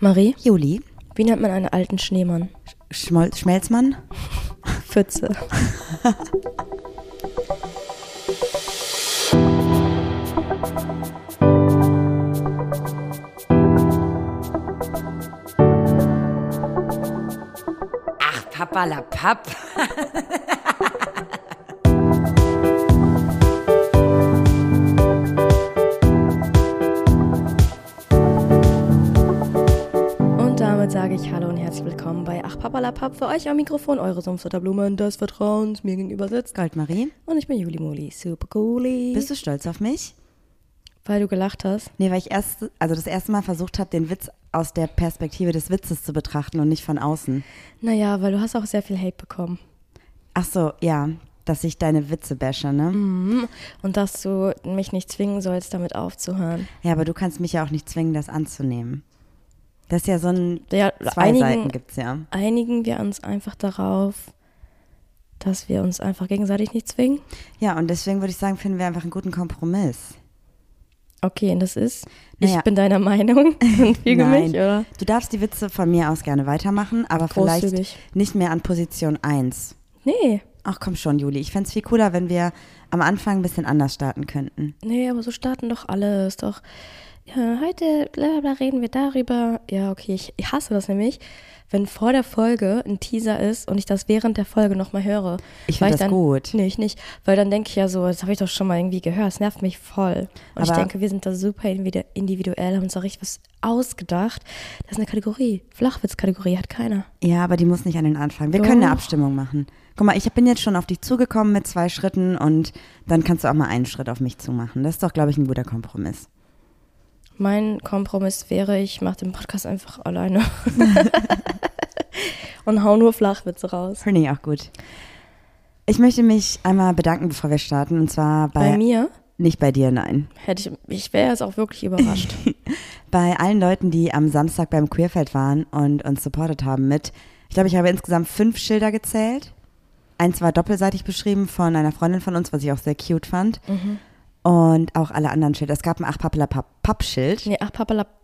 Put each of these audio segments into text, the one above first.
Marie, Juli. wie nennt man einen alten Schneemann? Schmol Schmelzmann. Pfütze. Ach, Papa la Papp. sage ich Hallo und herzlich willkommen bei Ach Papalapap. Für euch am Mikrofon eure Sumpfsutterblumen des Vertrauens mir gegenüber sitzt. Goldmarie, Und ich bin Juli Muli. Super cooli. bist du stolz auf mich? Weil du gelacht hast. Nee, weil ich erst, also das erste Mal versucht habe, den Witz aus der Perspektive des Witzes zu betrachten und nicht von außen. Naja, weil du hast auch sehr viel Hate bekommen. Ach so, ja, dass ich deine Witze bashe, ne? Mhm. Und dass du mich nicht zwingen sollst, damit aufzuhören. Ja, aber du kannst mich ja auch nicht zwingen, das anzunehmen. Das ist ja so ein, Ja, zwei einigen, Seiten gibt's ja. einigen wir uns einfach darauf, dass wir uns einfach gegenseitig nicht zwingen. Ja, und deswegen würde ich sagen, finden wir einfach einen guten Kompromiss. Okay, und das ist, ich Naja. bin deiner Meinung und füge mich, oder? Du darfst die Witze von mir aus gerne weitermachen, aber Großzügig. vielleicht nicht mehr an Position 1. Nee, Ach komm schon, Juli. Ich fände es viel cooler, wenn wir am Anfang ein bisschen anders starten könnten. nee, aber so starten doch alle. Ist doch, ja, heute bla, bla, reden wir darüber. Ja, okay, ich, ich hasse das nämlich, wenn vor der Folge ein Teaser ist und ich das während der Folge nochmal höre. Ich Weil find das dann, gut. Nee, ich nicht. Weil dann denke ich ja so, das habe ich doch schon mal irgendwie gehört. Es nervt mich voll. Und ich Aber- denke, wir sind da super individu- individuell, haben uns da richtig was ausgedacht. Das ist eine Kategorie. Flachwitz-Kategorie hat keiner. Ja, aber die muss nicht an den Anfang. Wir können eine Doch. Abstimmung machen. Guck mal, ich bin jetzt schon auf dich zugekommen mit zwei Schritten und dann kannst du auch mal einen Schritt auf mich zumachen. Das ist doch, glaube ich, ein guter Kompromiss. Mein Kompromiss wäre, ich mache den Podcast einfach alleine. und hau nur Flachwitze raus. Finde ich auch gut. Ich möchte mich einmal bedanken, bevor wir starten. Und zwar bei, Bei mir nicht bei dir, nein. hätte ich, ich wäre jetzt auch wirklich überrascht. Bei allen Leuten, die am Samstag beim Queerfeld waren und uns supportet haben mit, ich glaube, ich habe insgesamt fünf Schilder gezählt. Eins war doppelseitig beschrieben von einer Freundin von uns, was ich auch sehr cute fand. Mhm. Und auch alle anderen Schilder. Es gab ein Ach Pappschild. nee, ach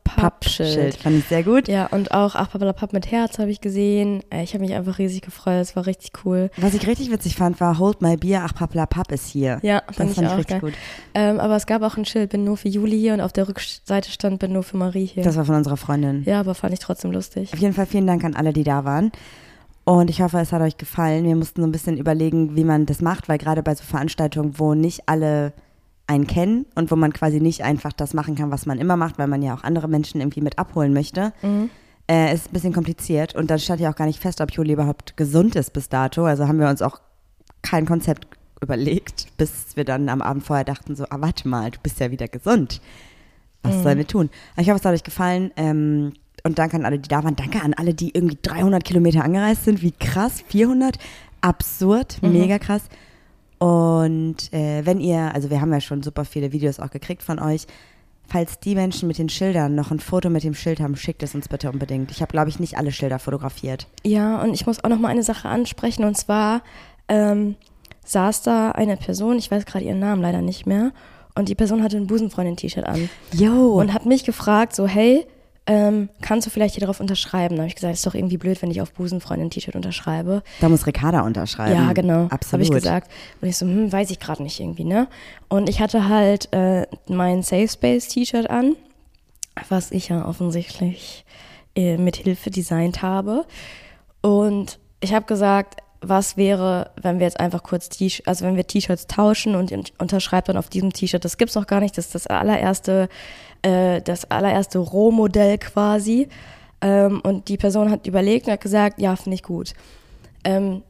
Pappschild. Fand ich sehr gut. Ja, und auch ach Papp mit Herz habe ich gesehen. Äh, Ich habe mich einfach riesig gefreut. Es war richtig cool. Was ich richtig witzig fand, war Hold My Beer, Ach Papp ist hier. Ja, das fand ich fand ich auch richtig geil. gut. Ähm, aber es gab auch ein Schild, bin nur für Juli hier und auf der Rückseite stand, bin nur für Marie hier. Das war von unserer Freundin. ja, aber fand ich trotzdem lustig. Auf jeden Fall vielen Dank an alle, die da waren. Und ich hoffe, es hat euch gefallen. Wir mussten so ein bisschen überlegen, wie man das macht, weil gerade bei so Veranstaltungen, wo nicht alle einen kennen und wo man quasi nicht einfach das machen kann, was man immer macht, weil man ja auch andere Menschen irgendwie mit abholen möchte, Mhm. äh, ist ein bisschen kompliziert. Und dann stand ja auch gar nicht fest, ob Juli überhaupt gesund ist bis dato. Also haben wir uns auch kein Konzept überlegt, bis wir dann am Abend vorher dachten so, ah, warte mal, du bist ja wieder gesund. Was sollen wir tun? Ich hoffe, es hat euch gefallen. Ähm, und danke an alle, die da waren. Danke an alle, die irgendwie 300 Kilometer angereist sind. Wie krass, 400. Absurd, mega krass. Und äh, wenn ihr, also wir haben ja schon super viele Videos auch gekriegt von euch. Falls die Menschen mit den Schildern noch ein Foto mit dem Schild haben, schickt es uns bitte unbedingt. Ich habe, glaube ich, nicht alle Schilder fotografiert. Ja, und ich muss auch noch mal eine Sache ansprechen. Und zwar ähm, saß da eine Person, ich weiß gerade ihren Namen leider nicht mehr, und die Person hatte ein Busenfreundin-T-Shirt an Yo! und hat mich gefragt, so, hey, ähm, kannst du vielleicht hier drauf unterschreiben? Da habe ich gesagt, ist doch irgendwie blöd, wenn ich auf Busenfreundin-T-Shirt unterschreibe. da muss Ricarda unterschreiben. Ja, genau. Absolut. Habe ich gesagt. Und ich so, hm, weiß ich gerade nicht irgendwie, ne? Und ich hatte halt äh, mein Safe Space T-Shirt an, was ich ja offensichtlich äh, mit Hilfe designt habe. Und ich habe gesagt, was wäre, wenn wir jetzt einfach kurz T also wenn wir T-Shirts tauschen und unterschreibt dann auf diesem T-Shirt, das gibt's noch gar nicht, das ist das allererste, äh, das allererste Rohmodell quasi. Ähm, und die Person hat überlegt und hat gesagt, ja, finde ich gut. Ähm,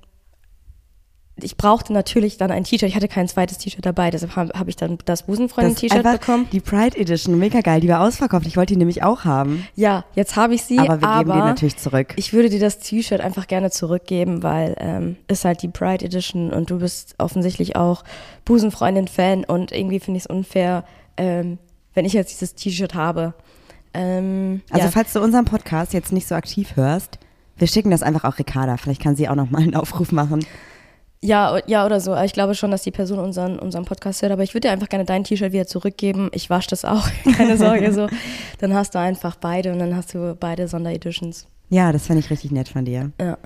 ich brauchte natürlich dann ein T-Shirt. Ich hatte kein zweites T-Shirt dabei, deshalb habe hab ich dann das Busenfreundin-T-Shirt bekommen. Die Pride Edition, mega geil. Die war ausverkauft. Ich wollte die nämlich auch haben. Ja, jetzt habe ich sie, Aber wir aber geben die natürlich zurück. ich würde dir das T-Shirt einfach gerne zurückgeben, weil ähm, ist halt die Pride Edition und du bist offensichtlich auch Busenfreundin-Fan und irgendwie finde ich es unfair, ähm, wenn ich jetzt dieses T-Shirt habe. Ähm, Also ja. falls du unseren Podcast jetzt nicht so aktiv hörst, wir schicken das einfach auch Ricarda. Vielleicht kann sie auch noch mal einen Aufruf machen. Ja, ja, oder so. Aber Ich glaube schon, dass die Person unseren, unseren Podcast hört. Aber ich würde dir einfach gerne dein T-Shirt wieder zurückgeben. Ich wasche das auch. Keine Sorge. so. Dann hast du einfach beide und dann hast du beide Sondereditions. Ja, das fand ich richtig nett von dir. Ja.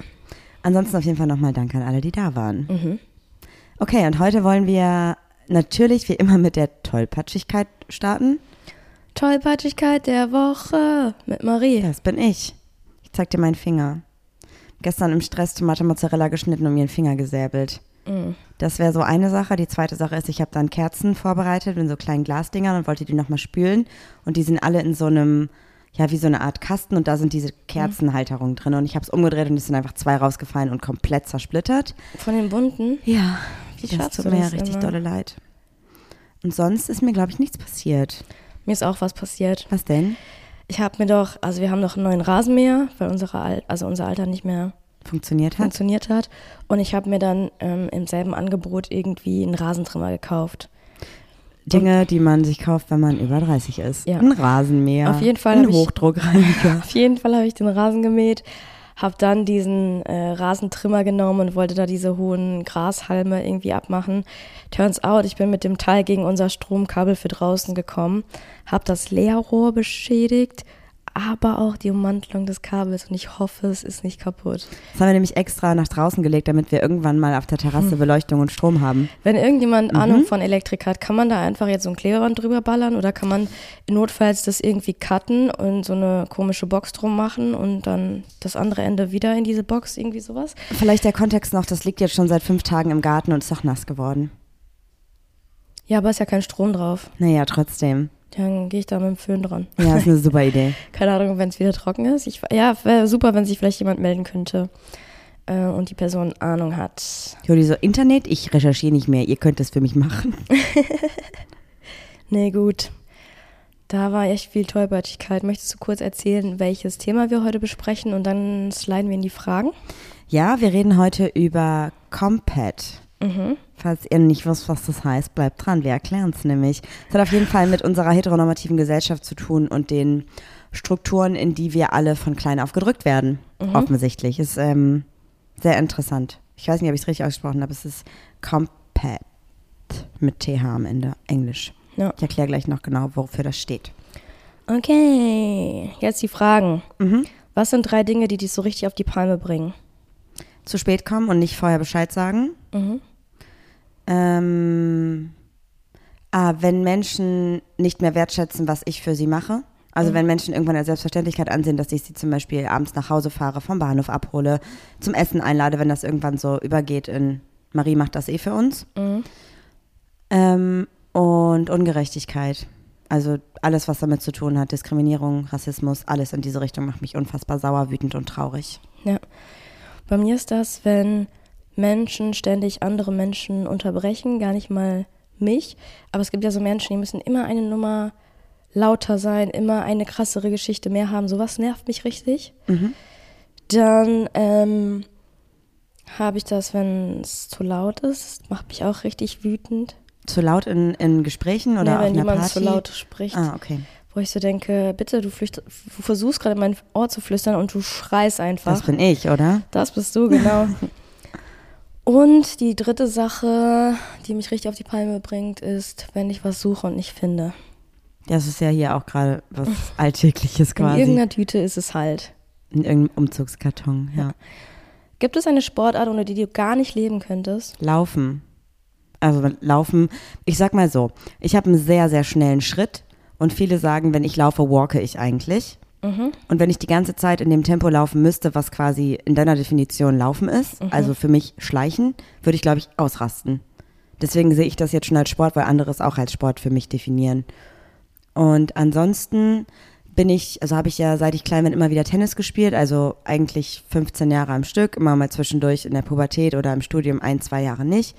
Ansonsten auf jeden Fall nochmal Dank an alle, die da waren. Mhm. Okay, und heute wollen wir natürlich wie immer mit der Tollpatschigkeit starten. Tollpatschigkeit der Woche mit Marie. Das bin ich. Ich zeig dir meinen Finger. Gestern im Stress Tomate Mozzarella geschnitten und mir den Finger gesäbelt. Mhm. Das wäre so eine Sache. Die zweite Sache ist, ich habe dann Kerzen vorbereitet in so kleinen Glasdingern und wollte die nochmal spülen. Und die sind alle in so einem, ja, wie so eine Art Kasten und da sind diese Kerzenhalterungen drin. Und ich habe es umgedreht und es sind einfach zwei rausgefallen und komplett zersplittert. Von den bunten. Ja, Wie das tut mir das richtig immer? dolle leid. Und sonst ist mir, glaube ich, nichts passiert. Mir ist auch was passiert. Was denn? Ich habe mir doch, also wir haben doch einen neuen Rasenmäher, weil unsere Al also unser Alter nicht mehr Funktioniert hat? funktioniert hat. Und ich habe mir dann ähm, im selben Angebot irgendwie einen Rasentrimmer gekauft. Dinge, die man sich kauft, wenn man über 30 ist. Ja. Ein Rasenmäher. Auf jeden Fall Ein hab ich- Hochdruckreiniger. Auf jeden Fall habe ich den Rasen gemäht, habe dann diesen äh, Rasentrimmer genommen und wollte da diese hohen Grashalme irgendwie abmachen. Turns out, ich bin mit dem Teil gegen unser Stromkabel für draußen gekommen, habe das Leerrohr beschädigt, aber auch die Ummantelung des Kabels und ich hoffe, es ist nicht kaputt. Das haben wir nämlich extra nach draußen gelegt, damit wir irgendwann mal auf der Terrasse Hm. Beleuchtung und Strom haben. Wenn irgendjemand Mhm. Ahnung von Elektrik hat, kann man da einfach jetzt so ein Klebeband drüber ballern oder kann man notfalls das irgendwie cutten und so eine komische Box drum machen und dann das andere Ende wieder in diese Box, irgendwie sowas? Vielleicht der Kontext noch, das liegt jetzt schon seit fünf Tagen im Garten und ist doch nass geworden. Ja, aber ist ja kein Strom drauf. Naja, trotzdem. Dann gehe ich da mit dem Föhn dran. Ja, ist eine super Idee. Keine Ahnung, wenn es wieder trocken ist. Ich, ja, wäre super, wenn sich vielleicht jemand melden könnte äh, und die Person Ahnung hat. Juli, so Internet, ich recherchiere nicht mehr, ihr könnt es für mich machen. Nee, gut. Da war echt viel Tollpatschigkeit. Möchtest du kurz erzählen, welches Thema wir heute besprechen und dann sliden wir in die Fragen? Ja, wir reden heute über Compat. Mhm. Falls ihr nicht wisst, was das heißt, bleibt dran, wir erklären es nämlich. Es hat auf jeden Fall mit unserer heteronormativen Gesellschaft zu tun und den Strukturen, in die wir alle von klein auf gedrückt werden. Offensichtlich. Ist ähm, sehr interessant. Ich weiß nicht, ob ich es richtig ausgesprochen habe. Es ist Compat mit TH am Ende, Englisch. Ja. Ich erkläre gleich noch genau, wofür das steht. Okay, jetzt die Fragen. Mhm. Was sind drei Dinge, die dich so richtig auf die Palme bringen? Zu spät kommen und nicht vorher Bescheid sagen. Mhm. Ähm, ah, wenn Menschen nicht mehr wertschätzen, was ich für sie mache. Also wenn Menschen irgendwann als Selbstverständlichkeit ansehen, dass ich sie zum Beispiel abends nach Hause fahre, vom Bahnhof abhole, zum Essen einlade, wenn das irgendwann so übergeht in Marie macht das eh für uns. Mhm. Ähm, und Ungerechtigkeit. Also alles, was damit zu tun hat, Diskriminierung, Rassismus, alles in diese Richtung macht mich unfassbar sauer, wütend und traurig. Ja. Bei mir ist das, wenn Menschen ständig andere Menschen unterbrechen, gar nicht mal mich. Aber es gibt ja so Menschen, die müssen immer eine Nummer lauter sein, immer eine krassere Geschichte mehr haben. Sowas nervt mich richtig. Mhm. Dann ähm, habe ich das, wenn es zu laut ist. Macht mich auch richtig wütend. Zu laut in, in Gesprächen oder Ja, auf wenn jemand Party? zu laut spricht. Ah, okay. Wo ich so denke, bitte, du, flücht, du versuchst gerade in mein Ohr zu flüstern und du schreist einfach. Das bin ich, oder? Das bist du, genau. Und die dritte Sache, die mich richtig auf die Palme bringt, ist, wenn ich was suche und nicht finde. Das ist ja hier auch gerade was Alltägliches In quasi. irgendeiner Tüte ist es halt. In irgendeinem Umzugskarton, ja. Gibt es eine Sportart, ohne die du gar nicht leben könntest? Laufen. Also laufen, ich sag mal so, ich habe einen sehr, sehr schnellen Schritt und viele sagen, wenn ich laufe, walke ich eigentlich. Mhm. Und wenn ich die ganze Zeit in dem Tempo laufen müsste, was quasi in deiner Definition laufen ist, Mhm. also für mich schleichen, würde ich, glaube ich, ausrasten. Deswegen sehe ich das jetzt schon als Sport, weil andere es auch als Sport für mich definieren. Und ansonsten bin ich, also habe ich ja seit ich klein bin immer wieder Tennis gespielt, also eigentlich 15 Jahre am Stück, immer mal zwischendurch in der Pubertät oder im Studium ein, zwei Jahre nicht.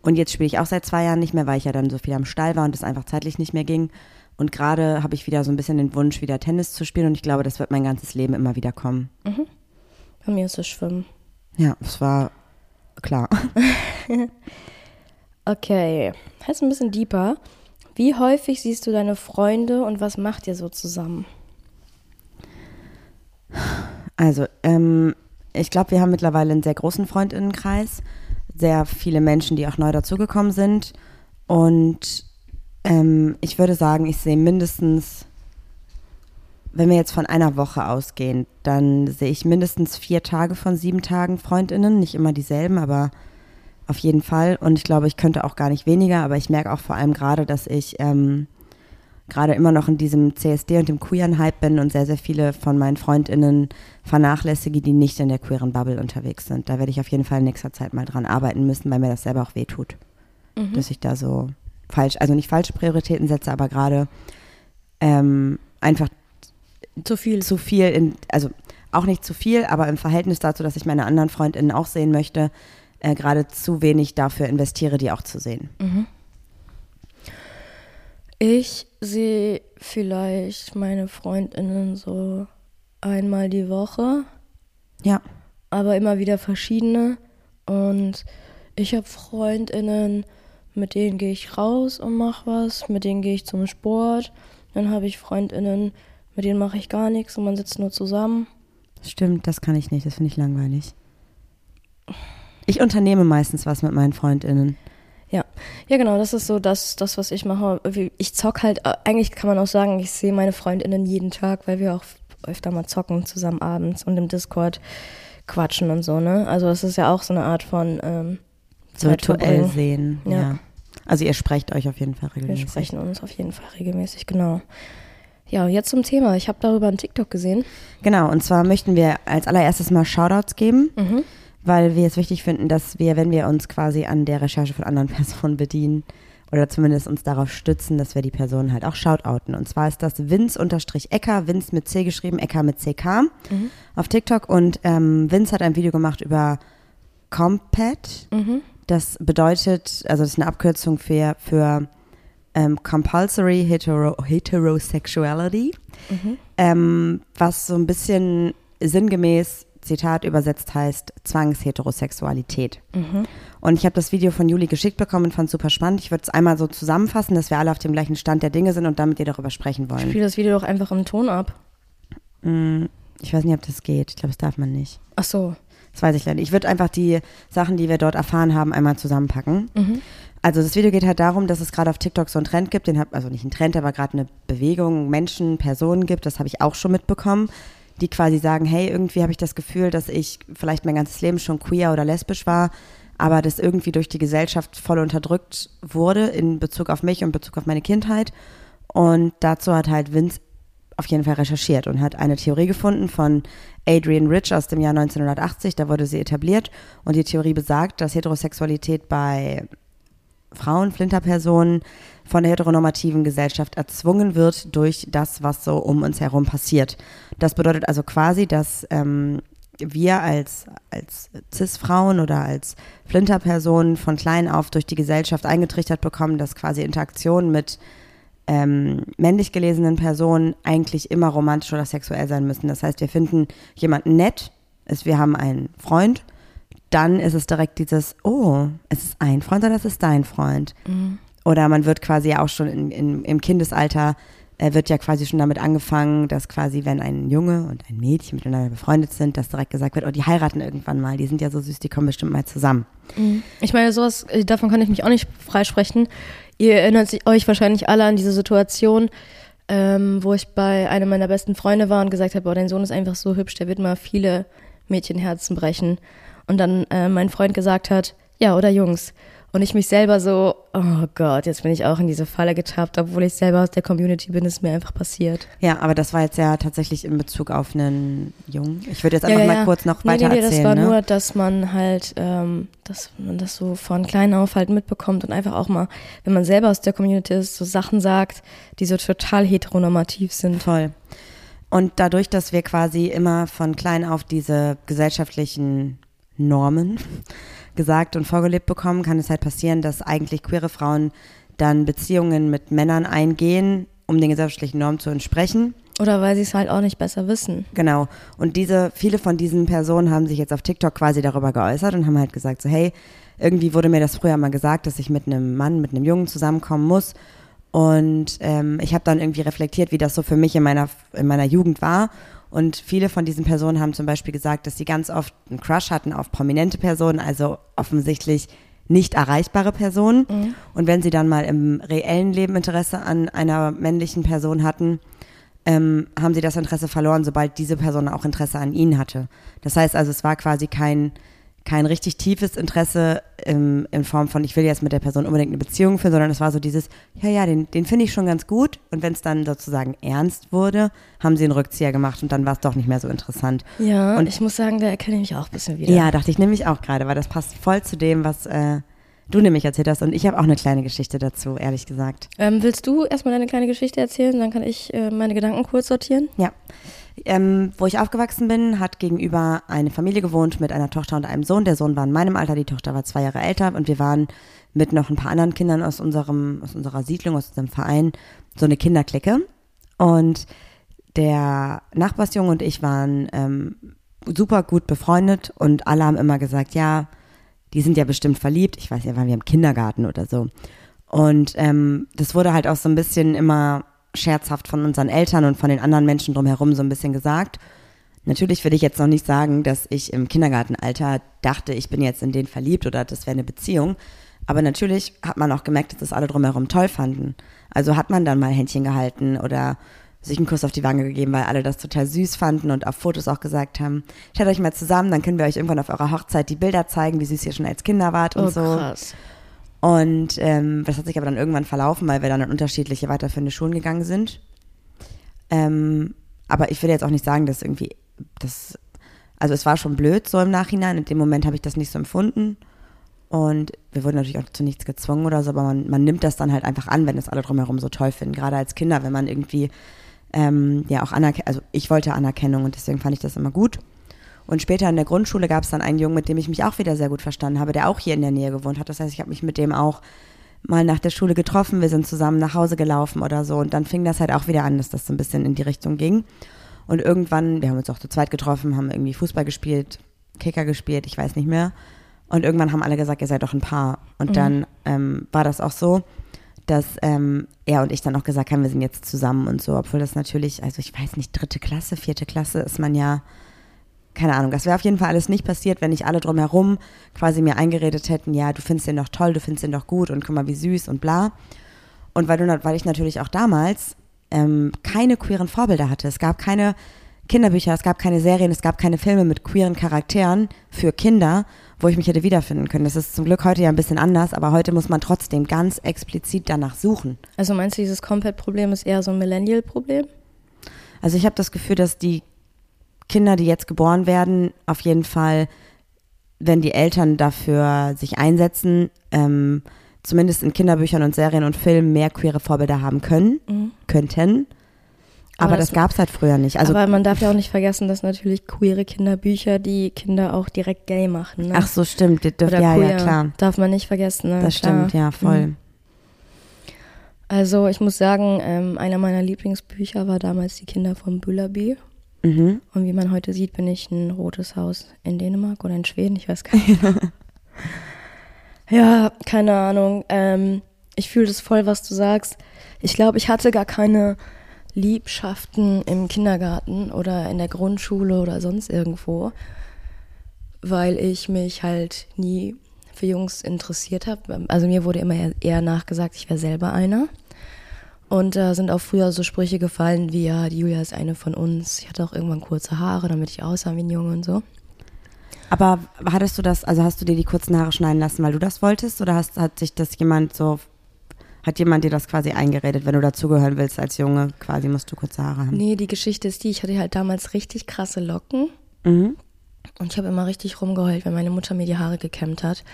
Und jetzt spiele ich auch seit zwei Jahren nicht mehr, weil ich ja dann so viel am Stall war und es einfach zeitlich nicht mehr ging. Und gerade habe ich wieder so ein bisschen den Wunsch, wieder Tennis zu spielen und ich glaube, das wird mein ganzes Leben immer wieder kommen. Bei mir ist es Schwimmen. Ja, es war klar. Okay, jetzt ein bisschen deeper. Wie häufig siehst du deine Freunde und was macht ihr so zusammen? Also, ähm, ich glaube, wir haben mittlerweile einen sehr großen Freundinnenkreis. sehr viele Menschen, die auch neu dazugekommen sind. Und ähm, ich würde sagen, ich sehe mindestens, wenn wir jetzt von einer Woche ausgehen, dann sehe ich mindestens vier Tage von sieben Tagen Freundinnen. Nicht immer dieselben, aber auf jeden Fall. Und ich glaube, ich könnte auch gar nicht weniger, aber ich merke auch vor allem gerade, dass ich ähm, gerade immer noch in diesem CSD und dem Queeren-Hype bin und sehr, sehr viele von meinen FreundInnen vernachlässige, die nicht in der queeren Bubble unterwegs sind. Da werde ich auf jeden Fall in nächster Zeit mal dran arbeiten müssen, weil mir das selber auch wehtut. Mhm. Dass ich da so falsch, also nicht falsche Prioritäten setze, aber gerade ähm, einfach zu viel. Zu viel in, also auch nicht zu viel, aber im Verhältnis dazu, dass ich meine anderen FreundInnen auch sehen möchte, äh, gerade zu wenig dafür investiere, die auch zu sehen. Mhm. Ich sehe vielleicht meine Freundinnen so einmal die Woche. Ja. Aber immer wieder verschiedene. Und ich habe Freundinnen, mit denen gehe ich raus und mache was, mit denen gehe ich zum Sport. Dann habe ich Freundinnen, mit denen mache ich gar nichts und man sitzt nur zusammen. Stimmt, das kann ich nicht, das finde ich langweilig. Ich unternehme meistens was mit meinen Freundinnen. Ja, ja genau, das ist so das, das, was ich mache. Ich zock halt, eigentlich kann man auch sagen, ich sehe meine Freundinnen jeden Tag, weil wir auch öfter mal zocken zusammen abends und im Discord quatschen und so, ne? Also es ist ja auch so eine Art von ähm, Virtuell sehen, ja. ja. Also ihr sprecht euch auf jeden Fall regelmäßig. Wir sprechen uns auf jeden Fall regelmäßig, genau. Ja, jetzt zum Thema. Ich habe darüber einen TikTok gesehen. Genau, und zwar möchten wir als allererstes mal Shoutouts geben. Mhm weil wir es wichtig finden, dass wir, wenn wir uns quasi an der Recherche von anderen Personen bedienen oder zumindest uns darauf stützen, dass wir die Personen halt auch shoutouten. Und zwar ist das Vince-Ecker, Vince mit C geschrieben, Ecker mit CK mhm. auf TikTok. Und ähm, Vince hat ein Video gemacht über Compat. Mhm. Das bedeutet, also das ist eine Abkürzung für, für ähm, Compulsory Hetero Heterosexuality, mhm. ähm, was so ein bisschen sinngemäß Zitat übersetzt heißt Zwangsheterosexualität. Mhm. Und ich habe das Video von Juli geschickt bekommen und fand es super spannend. Ich würde es einmal so zusammenfassen, dass wir alle auf dem gleichen Stand der Dinge sind und damit ihr darüber sprechen wollen. Spiel das Video doch einfach im Ton ab. Mm, ich weiß nicht, ob das geht. Ich glaube, das darf man nicht. Ach so. Das weiß ich leider. Ich würde einfach die Sachen, die wir dort erfahren haben, einmal zusammenpacken. Mhm. Also das Video geht halt darum, dass es gerade auf TikTok so einen Trend gibt, den hab, also nicht einen Trend, aber gerade eine Bewegung, Menschen, Personen gibt, das habe ich auch schon mitbekommen, die quasi sagen, hey, irgendwie habe ich das Gefühl, dass ich vielleicht mein ganzes Leben schon queer oder lesbisch war, aber das irgendwie durch die Gesellschaft voll unterdrückt wurde in Bezug auf mich und Bezug auf meine Kindheit. Und dazu hat halt Vince auf jeden Fall recherchiert und hat eine Theorie gefunden von Adrian Rich aus dem Jahr 1980, da wurde sie etabliert und die Theorie besagt, dass Heterosexualität bei Frauen, Flinterpersonen von der heteronormativen Gesellschaft erzwungen wird durch das, was so um uns herum passiert. Das bedeutet also quasi, dass ähm, wir als, als Cis-Frauen oder als Flinterpersonen von klein auf durch die Gesellschaft eingetrichtert bekommen, dass quasi Interaktionen mit ähm, männlich gelesenen Personen eigentlich immer romantisch oder sexuell sein müssen. Das heißt, wir finden jemanden nett, ist, wir haben einen Freund, dann ist es direkt dieses, oh, es ist ein Freund oder es ist dein Freund. Mhm. Oder man wird quasi auch schon in, in, im Kindesalter, äh, wird ja quasi schon damit angefangen, dass quasi, wenn ein Junge und ein Mädchen miteinander befreundet sind, dass direkt gesagt wird, oh, die heiraten irgendwann mal, die sind ja so süß, die kommen bestimmt mal zusammen. Mhm. Ich meine, sowas, äh, davon kann ich mich auch nicht freisprechen. Ihr erinnert euch wahrscheinlich alle an diese Situation, ähm, wo ich bei einem meiner besten Freunde war und gesagt habe, oh, dein Sohn ist einfach so hübsch, der wird mal viele Mädchenherzen brechen. Und dann äh, mein Freund gesagt hat, ja, oder Jungs. Und ich mich selber so, oh Gott, jetzt bin ich auch in diese Falle getappt, obwohl ich selber aus der Community bin, ist mir einfach passiert. Ja, aber das war jetzt ja tatsächlich in Bezug auf einen Jungen. Ich würde jetzt einfach ja, ja, mal kurz noch nee, weiter nee, nee, erzählen. Das war ne? nur, dass man halt, ähm, dass man das so von klein auf halt mitbekommt und einfach auch mal, wenn man selber aus der Community ist, so Sachen sagt, die so total heteronormativ sind. Toll. Und dadurch, dass wir quasi immer von klein auf diese gesellschaftlichen Normen gesagt und vorgelebt bekommen, kann es halt passieren, dass eigentlich queere Frauen dann Beziehungen mit Männern eingehen, um den gesellschaftlichen Normen zu entsprechen. Oder weil sie es halt auch nicht besser wissen. Genau. Und diese, viele von diesen Personen haben sich jetzt auf TikTok quasi darüber geäußert und haben halt gesagt, so, hey, irgendwie wurde mir das früher mal gesagt, dass ich mit einem Mann, mit einem Jungen zusammenkommen muss. Und ähm, ich habe dann irgendwie reflektiert, wie das so für mich in meiner, in meiner Jugend war Und viele von diesen Personen haben zum Beispiel gesagt, dass sie ganz oft einen Crush hatten auf prominente Personen, also offensichtlich nicht erreichbare Personen. Mhm. Und wenn sie dann mal im reellen Leben Interesse an einer männlichen Person hatten, ähm, haben sie das Interesse verloren, sobald diese Person auch Interesse an ihnen hatte. Das heißt also, es war quasi kein kein richtig tiefes Interesse im, in Form von, ich will jetzt mit der Person unbedingt eine Beziehung führen, sondern es war so dieses, ja, ja, den, den finde ich schon ganz gut. Und wenn es dann sozusagen ernst wurde, haben sie einen Rückzieher gemacht und dann war es doch nicht mehr so interessant. Ja, und ich muss sagen, da erkenne ich mich auch ein bisschen wieder. Ja, dachte ich nämlich auch gerade, weil das passt voll zu dem, was äh, du nämlich erzählt hast. Und ich habe auch eine kleine Geschichte dazu, ehrlich gesagt. Ähm, willst du erstmal deine kleine Geschichte erzählen? Dann kann ich äh, meine Gedanken kurz sortieren. Ja. Ähm, wo ich aufgewachsen bin, hat gegenüber eine Familie gewohnt mit einer Tochter und einem Sohn. Der Sohn war in meinem Alter, die Tochter war zwei Jahre älter und wir waren mit noch ein paar anderen Kindern aus unserem, aus unserer Siedlung, aus unserem Verein, so eine Kinderklicke. Und der Nachbarsjunge und ich waren ähm, super gut befreundet und alle haben immer gesagt, ja, die sind ja bestimmt verliebt. Ich weiß ja, waren wir im Kindergarten oder so. Und ähm, das wurde halt auch so ein bisschen immer scherzhaft von unseren Eltern und von den anderen Menschen drumherum so ein bisschen gesagt. Natürlich würde ich jetzt noch nicht sagen, dass ich im Kindergartenalter dachte, ich bin jetzt in den verliebt oder das wäre eine Beziehung. Aber natürlich hat man auch gemerkt, dass das alle drumherum toll fanden. Also hat man dann mal Händchen gehalten oder sich einen Kuss auf die Wange gegeben, weil alle das total süß fanden und auf Fotos auch gesagt haben, stellt euch mal zusammen, dann können wir euch irgendwann auf eurer Hochzeit die Bilder zeigen, wie süß ihr schon als Kinder wart und oh, so. Krass. Und ähm, das hat sich aber dann irgendwann verlaufen, weil wir dann in unterschiedliche weiterführende Schulen gegangen sind. Ähm, aber ich will jetzt auch nicht sagen, dass irgendwie das, also es war schon blöd so im Nachhinein. In dem Moment habe ich das nicht so empfunden. Und wir wurden natürlich auch zu nichts gezwungen oder so, aber man, man nimmt das dann halt einfach an, wenn es alle drumherum so toll finden. Gerade als Kinder, wenn man irgendwie ähm, ja auch Anerkennung, also ich wollte Anerkennung und deswegen fand ich das immer gut. Und später in der Grundschule gab es dann einen Jungen, mit dem ich mich auch wieder sehr gut verstanden habe, der auch hier in der Nähe gewohnt hat. Das heißt, ich habe mich mit dem auch mal nach der Schule getroffen, wir sind zusammen nach Hause gelaufen oder so. Und dann fing das halt auch wieder an, dass das so ein bisschen in die Richtung ging. Und irgendwann, wir haben uns auch zu zweit getroffen, haben irgendwie Fußball gespielt, Kicker gespielt, ich weiß nicht mehr. Und irgendwann haben alle gesagt, ihr seid doch ein Paar. Und mhm. dann ähm, war das auch so, dass ähm, er und ich dann auch gesagt haben, wir sind jetzt zusammen und so, obwohl das natürlich, also ich weiß nicht, dritte Klasse, vierte Klasse ist man ja keine Ahnung, das wäre auf jeden Fall alles nicht passiert, wenn nicht alle drumherum quasi mir eingeredet hätten, ja, du findest den doch toll, du findest den doch gut und guck mal, wie süß und bla. Und weil, du, weil ich natürlich auch damals ähm, keine queeren Vorbilder hatte. Es gab keine Kinderbücher, es gab keine Serien, es gab keine Filme mit queeren Charakteren für Kinder, wo ich mich hätte wiederfinden können. Das ist zum Glück heute ja ein bisschen anders, aber heute muss man trotzdem ganz explizit danach suchen. Also meinst du, dieses Combat-Problem ist eher so ein Millennial-Problem? Also ich habe das Gefühl, dass die Kinder, die jetzt geboren werden, auf jeden Fall, wenn die Eltern dafür sich einsetzen, ähm, zumindest in Kinderbüchern und Serien und Filmen mehr queere Vorbilder haben können, mhm. könnten. Aber, aber das, das gab es halt früher nicht. Also, aber man darf ja auch nicht vergessen, dass natürlich queere Kinderbücher die Kinder auch direkt gay machen. Ne? Ach so, stimmt. Das, Oder ja, ja, klar. Darf man nicht vergessen. Ne? Das klar. stimmt, ja, voll. Mhm. Also ich muss sagen, ähm, einer meiner Lieblingsbücher war damals Die Kinder von Bühlaby. Mhm. Und wie man heute sieht, bin ich ein rotes Haus in Dänemark oder in Schweden, ich weiß gar nicht. ja, keine Ahnung. Ähm, ich fühle das voll, was du sagst. Ich glaube, ich hatte gar keine Liebschaften im Kindergarten oder in der Grundschule oder sonst irgendwo, weil ich mich halt nie für Jungs interessiert habe. Also mir wurde immer eher nachgesagt, ich wäre selber einer. Und da sind auch früher so Sprüche gefallen wie, ja, die Julia ist eine von uns. Ich hatte auch irgendwann kurze Haare, damit ich aussah wie ein Junge und so. Aber hattest du das, also hast du dir die kurzen Haare schneiden lassen, weil du das wolltest? Oder hast, hat sich das jemand so, hat jemand dir das quasi eingeredet, wenn du dazugehören willst als Junge, quasi musst du kurze Haare haben? Nee, die Geschichte ist die, ich hatte halt damals richtig krasse Locken. Mhm. Und ich habe immer richtig rumgeheult, wenn meine Mutter mir die Haare gekämmt hat.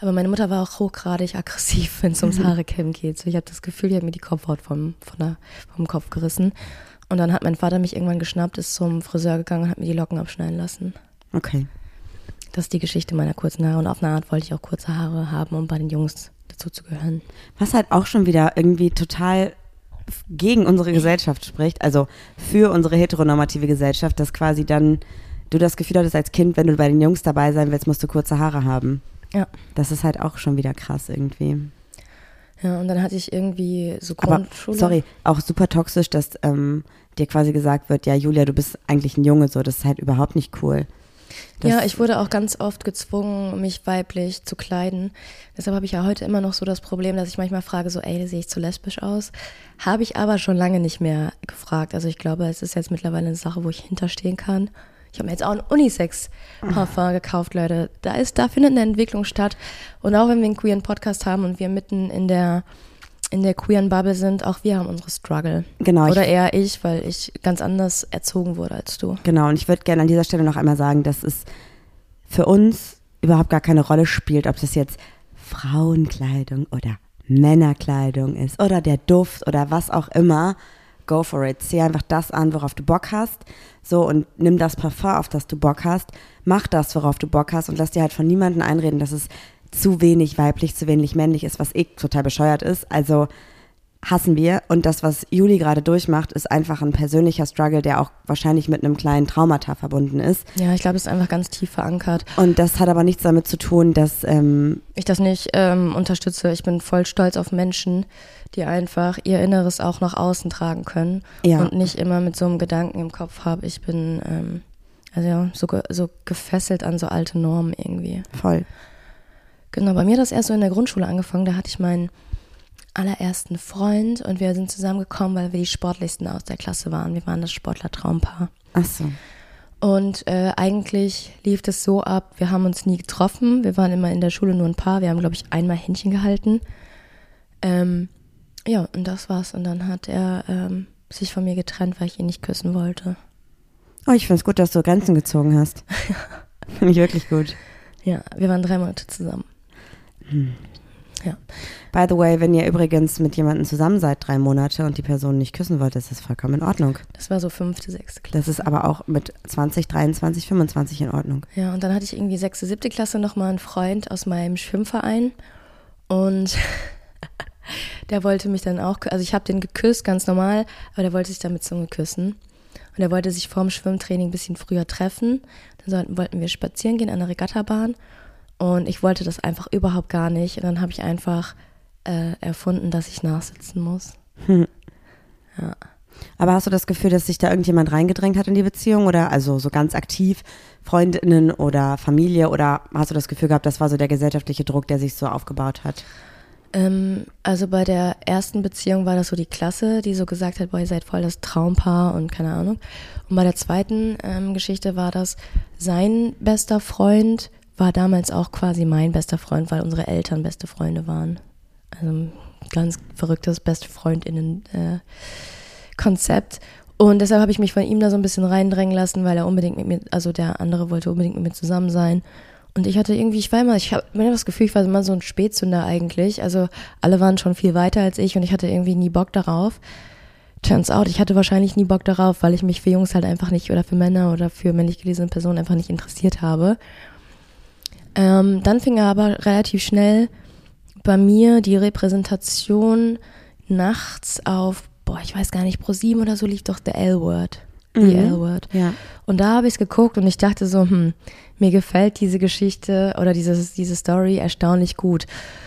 Aber meine Mutter war auch hochgradig aggressiv, wenn es ums mhm. Haarekämmen geht. So, ich habe das Gefühl, die hat mir die Kopfhaut vom, von der, vom Kopf gerissen. Und dann hat mein Vater mich irgendwann geschnappt, ist zum Friseur gegangen und hat mir die Locken abschneiden lassen. Okay. Das ist die Geschichte meiner kurzen Haare. Und auf eine Art wollte ich auch kurze Haare haben, um bei den Jungs dazu zu gehören. Was halt auch schon wieder irgendwie total gegen unsere Gesellschaft spricht, also für unsere heteronormative Gesellschaft, dass quasi dann du das Gefühl hattest als Kind, wenn du bei den Jungs dabei sein willst, musst du kurze Haare haben. Ja. Das ist halt auch schon wieder krass irgendwie. Ja, und dann hatte ich irgendwie so Aber, Grundschule. sorry, auch super toxisch, dass ähm, dir quasi gesagt wird, ja, Julia, du bist eigentlich ein Junge, so, das ist halt überhaupt nicht cool. Das, ja, ich wurde auch ganz oft gezwungen, mich weiblich zu kleiden. Deshalb habe ich ja heute immer noch so das Problem, dass ich manchmal frage, so, ey, sehe ich zu lesbisch aus? Habe ich aber schon lange nicht mehr gefragt. Also ich glaube, es ist jetzt mittlerweile eine Sache, wo ich hinterstehen kann. Ich habe mir jetzt auch einen Unisex-Parfum gekauft, Leute. Da ist, da findet eine Entwicklung statt. Und auch wenn wir einen queeren Podcast haben und wir mitten in der in der queeren Bubble sind, auch wir haben unsere Struggle. Genau. ich- Oder eher ich, weil ich ganz anders erzogen wurde als du. Genau, und ich würde gerne an dieser Stelle noch einmal sagen, dass es für uns überhaupt gar keine Rolle spielt, ob das jetzt Frauenkleidung oder Männerkleidung ist oder der Duft oder was auch immer. Go for it. Zieh einfach das an, worauf du Bock hast. So und nimm das Parfum, auf das du Bock hast. Mach das, worauf du Bock hast und lass dir halt von niemandem einreden, dass es zu wenig weiblich, zu wenig männlich ist, was eh total bescheuert ist. Also hassen wir. Und das, was Juli gerade durchmacht, ist einfach ein persönlicher Struggle, der auch wahrscheinlich mit einem kleinen Traumata verbunden ist. Ja, ich glaube, es ist einfach ganz tief verankert. Und das hat aber nichts damit zu tun, dass, ähm, ich das nicht ähm, unterstütze. Ich bin voll stolz auf Menschen, die einfach ihr Inneres auch nach außen tragen können Ja. und nicht immer mit so einem Gedanken im Kopf habe, ich bin ähm, also ja, so, ge so gefesselt an so alte Normen irgendwie. voll. Genau, bei mir hat das erst so in der Grundschule angefangen. Da hatte ich meinen allerersten Freund und wir sind zusammengekommen, weil wir die sportlichsten aus der Klasse waren. Wir waren das Sportler-Traumpaar. Ach so. Und äh, eigentlich lief das so ab, wir haben uns nie getroffen. Wir waren immer in der Schule nur ein Paar. Wir haben, glaube ich, einmal Händchen gehalten. Ähm, ja, und das war's. Und dann hat er ähm, sich von mir getrennt, weil ich ihn nicht küssen wollte. Oh, ich finde es gut, dass du Grenzen gezogen hast. Finde ich wirklich gut. Ja, wir waren drei Monate zusammen. By the way, wenn ihr übrigens mit jemandem zusammen seid, drei Monate und die Person nicht küssen wollt, ist das vollkommen in Ordnung. Das war so fünfte, sechste Klasse. Das ist aber auch mit 20, 23, 25 in Ordnung. Ja, und dann hatte ich irgendwie sechste, siebte Klasse nochmal einen Freund aus meinem Schwimmverein. Und der wollte mich dann auch, also ich habe den geküsst, ganz normal, aber der wollte sich dann mit Zunge küssen. Und er wollte sich vorm Schwimmtraining ein bisschen früher treffen. Dann sollten, wollten wir spazieren gehen an der Regattabahn. Und ich wollte das einfach überhaupt gar nicht. Und dann habe ich einfach äh, erfunden, dass ich nachsitzen muss. Aber hast du das Gefühl, dass sich da irgendjemand reingedrängt hat in die Beziehung oder also so ganz aktiv Freundinnen oder Familie oder hast du das Gefühl gehabt, das war so der gesellschaftliche Druck, der sich so aufgebaut hat? Ähm, also bei der ersten Beziehung war das so die Klasse, die so gesagt hat, boah, ihr seid voll das Traumpaar und keine Ahnung. Und bei der zweiten ähm, Geschichte war das, sein bester Freund war damals auch quasi mein bester Freund, weil unsere Eltern beste Freunde waren. Also ein ganz verrücktes beste Freundinnen äh. Und deshalb habe ich mich von ihm da so ein bisschen reindrängen lassen, weil er unbedingt mit mir, also der andere wollte unbedingt mit mir zusammen sein. Und ich hatte irgendwie, ich war immer, ich habe mir das Gefühl, ich war immer so ein Spätzünder eigentlich. Also alle waren schon viel weiter als ich und ich hatte irgendwie nie Bock darauf. Turns out, ich hatte wahrscheinlich nie Bock darauf, weil ich mich für Jungs halt einfach nicht oder für Männer oder für männlich gelesene Personen einfach nicht interessiert habe. Ähm, dann fing aber relativ schnell bei mir die Repräsentation nachts auf, boah, ich weiß gar nicht, pro sieben oder so lief doch The L-Word. The Mhm. L-Word. Ja. Und da habe ich es geguckt und ich dachte so, hm, mir gefällt diese Geschichte oder dieses, diese Story erstaunlich gut.